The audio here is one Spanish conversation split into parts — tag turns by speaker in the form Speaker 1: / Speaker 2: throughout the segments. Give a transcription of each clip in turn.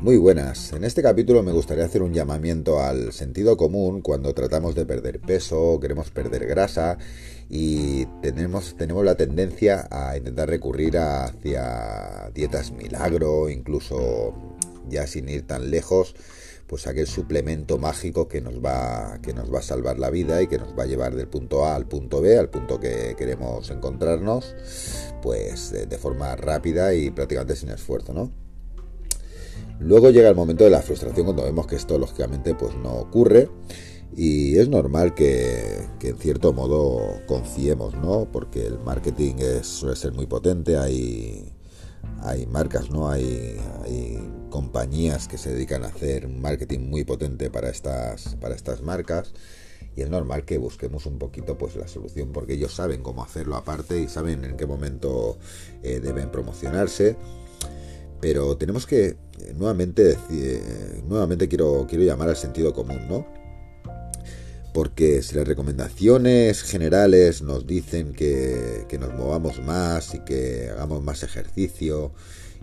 Speaker 1: Muy buenas. En este capítulo me gustaría hacer un llamamiento al sentido común cuando tratamos de perder peso, queremos perder grasa y tenemos, tenemos la tendencia a intentar recurrir hacia dietas milagro, incluso ya sin ir tan lejos, pues aquel suplemento mágico que nos va que nos va a salvar la vida y que nos va a llevar del punto A al punto B, al punto que queremos encontrarnos, pues de, de forma rápida y prácticamente sin esfuerzo, ¿no? Luego llega el momento de la frustración cuando vemos que esto lógicamente pues no ocurre y es normal que, en cierto modo confiemos, ¿no? Porque el marketing suele ser muy potente, hay, hay marcas, ¿no? Hay, hay, compañías que se dedican a hacer marketing muy potente para estas, para estas marcas y es normal que busquemos un poquito pues la solución porque ellos saben cómo hacerlo aparte y saben en qué momento eh, deben promocionarse pero tenemos que nuevamente eh, nuevamente quiero, quiero llamar al sentido común, ¿no? Porque si las recomendaciones generales nos dicen que, nos movamos más y que hagamos más ejercicio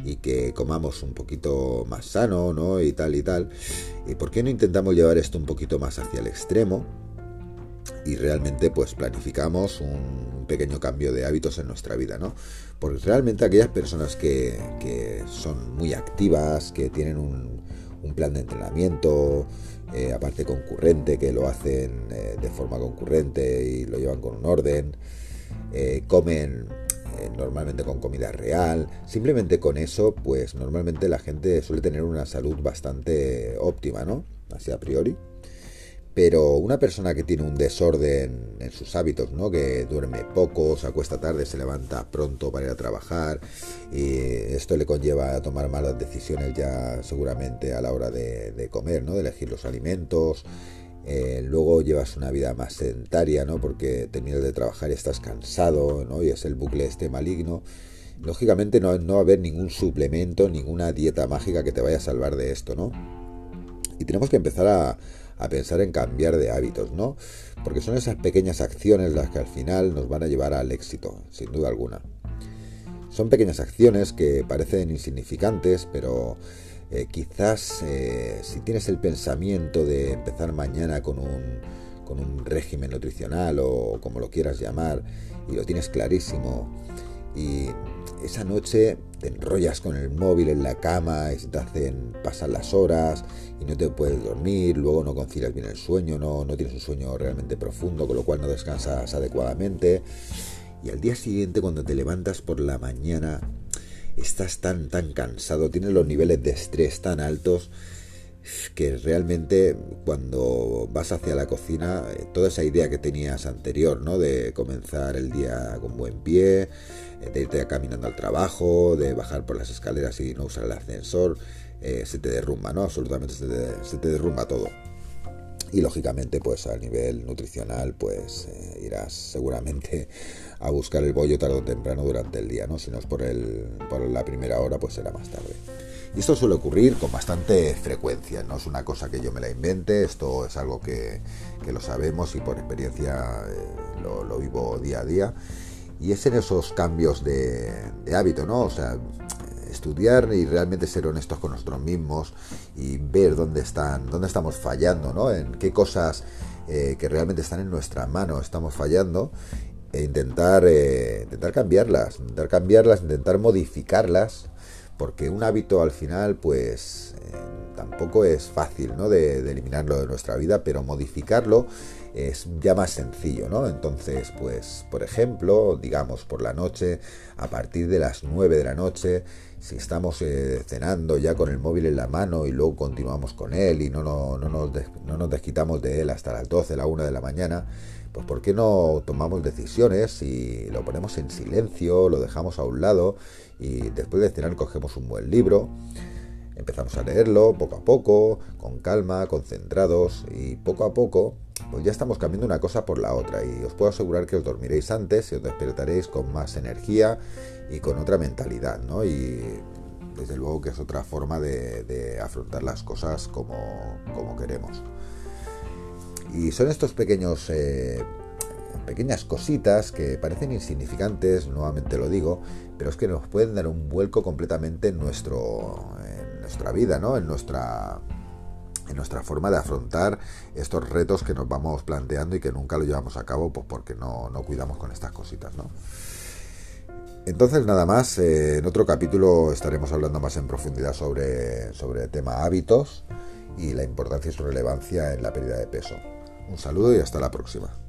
Speaker 1: y que comamos un poquito más sano, ¿no? Y tal y tal. ¿Y por qué no intentamos llevar esto un poquito más hacia el extremo? Y realmente pues planificamos un pequeño cambio de hábitos en nuestra vida, ¿no? Porque realmente aquellas personas que, son muy activas, que tienen un, plan de entrenamiento, eh, aparte concurrente, que lo hacen eh, de forma concurrente y lo llevan con un orden, eh, comen normalmente con comida real, simplemente con eso, pues normalmente la gente suele tener una salud bastante óptima, ¿no? Así a priori. Pero una persona que tiene un desorden en sus hábitos, ¿no? que duerme poco, se acuesta tarde, se levanta pronto para ir a trabajar, y esto le conlleva a tomar malas decisiones ya seguramente a la hora de, comer, ¿no? de elegir los alimentos. Eh, luego llevas una vida más sedentaria, ¿no? porque terminas de trabajar y estás cansado, ¿no? y es el bucle este maligno. Lógicamente no, no va a haber ningún suplemento, ninguna dieta mágica que te vaya a salvar de esto, ¿no? Y tenemos que empezar a, a pensar en cambiar de hábitos, ¿no? Porque son esas pequeñas acciones las que al final nos van a llevar al éxito, sin duda alguna. Son pequeñas acciones que parecen insignificantes, pero eh, quizás eh, si tienes el pensamiento de empezar mañana con un, con un régimen nutricional o como lo quieras llamar, y lo tienes clarísimo, y esa noche te enrollas con el móvil en la cama y se te hacen pasar las horas y no te puedes dormir, luego no concilias bien el sueño, no, no tienes un sueño realmente profundo, con lo cual no descansas adecuadamente. Y al día siguiente, cuando te levantas por la mañana, estás tan, tan cansado, tienes los niveles de estrés tan altos que realmente cuando vas hacia la cocina, eh, toda esa idea que tenías anterior, ¿no? De comenzar el día con buen pie, eh, de irte caminando al trabajo, de bajar por las escaleras y no usar el ascensor, eh, se te derrumba, ¿no? Absolutamente se te, se te, derrumba todo. Y lógicamente, pues a nivel nutricional, pues irás seguramente a buscar el bollo tarde o temprano durante el día, ¿no? Si no es por, el, por la primera hora, pues será más tarde. Y esto suele ocurrir con bastante frecuencia, no es una cosa que yo me la invente, esto es algo que, lo sabemos y por experiencia eh, lo, vivo día a día. Y es en esos cambios de, hábito, ¿no? O sea, estudiar y realmente ser honestos con nosotros mismos y ver dónde están, dónde estamos fallando, ¿no? En qué cosas eh, que realmente están en nuestra mano estamos fallando e intentar, eh, intentar cambiarlas, intentar cambiarlas, intentar modificarlas porque un hábito al final pues eh, tampoco es fácil ¿no? de, eliminarlo de nuestra vida, pero modificarlo es ya más sencillo, ¿no? Entonces, pues, por ejemplo, digamos por la noche, a partir de las 9 de la noche, si estamos eh, cenando ya con el móvil en la mano y luego continuamos con él y no, no, no, nos, no nos desquitamos de él hasta las 12, la 1 de la mañana, pues ¿por qué no tomamos decisiones y lo ponemos en silencio, lo dejamos a un lado y después de cenar cogemos un buen libro, empezamos a leerlo poco a poco, con calma, concentrados y poco a poco pues ya estamos cambiando una cosa por la otra y os puedo asegurar que os dormiréis antes y os despertaréis con más energía y con otra mentalidad, ¿no? Y desde luego que es otra forma de, afrontar las cosas como, como queremos. Y son estos pequeños, eh, pequeñas cositas que parecen insignificantes, nuevamente lo digo, pero es que nos pueden dar un vuelco completamente en nuestro, nuestra vida, ¿no? En nuestra en nuestra forma de afrontar estos retos que nos vamos planteando y que nunca lo llevamos a cabo pues porque no, no cuidamos con estas cositas, ¿no? Entonces, nada más, eh, en otro capítulo estaremos hablando más en profundidad sobre, sobre el tema hábitos y la importancia y su relevancia en la pérdida de peso. Un saludo y hasta la próxima.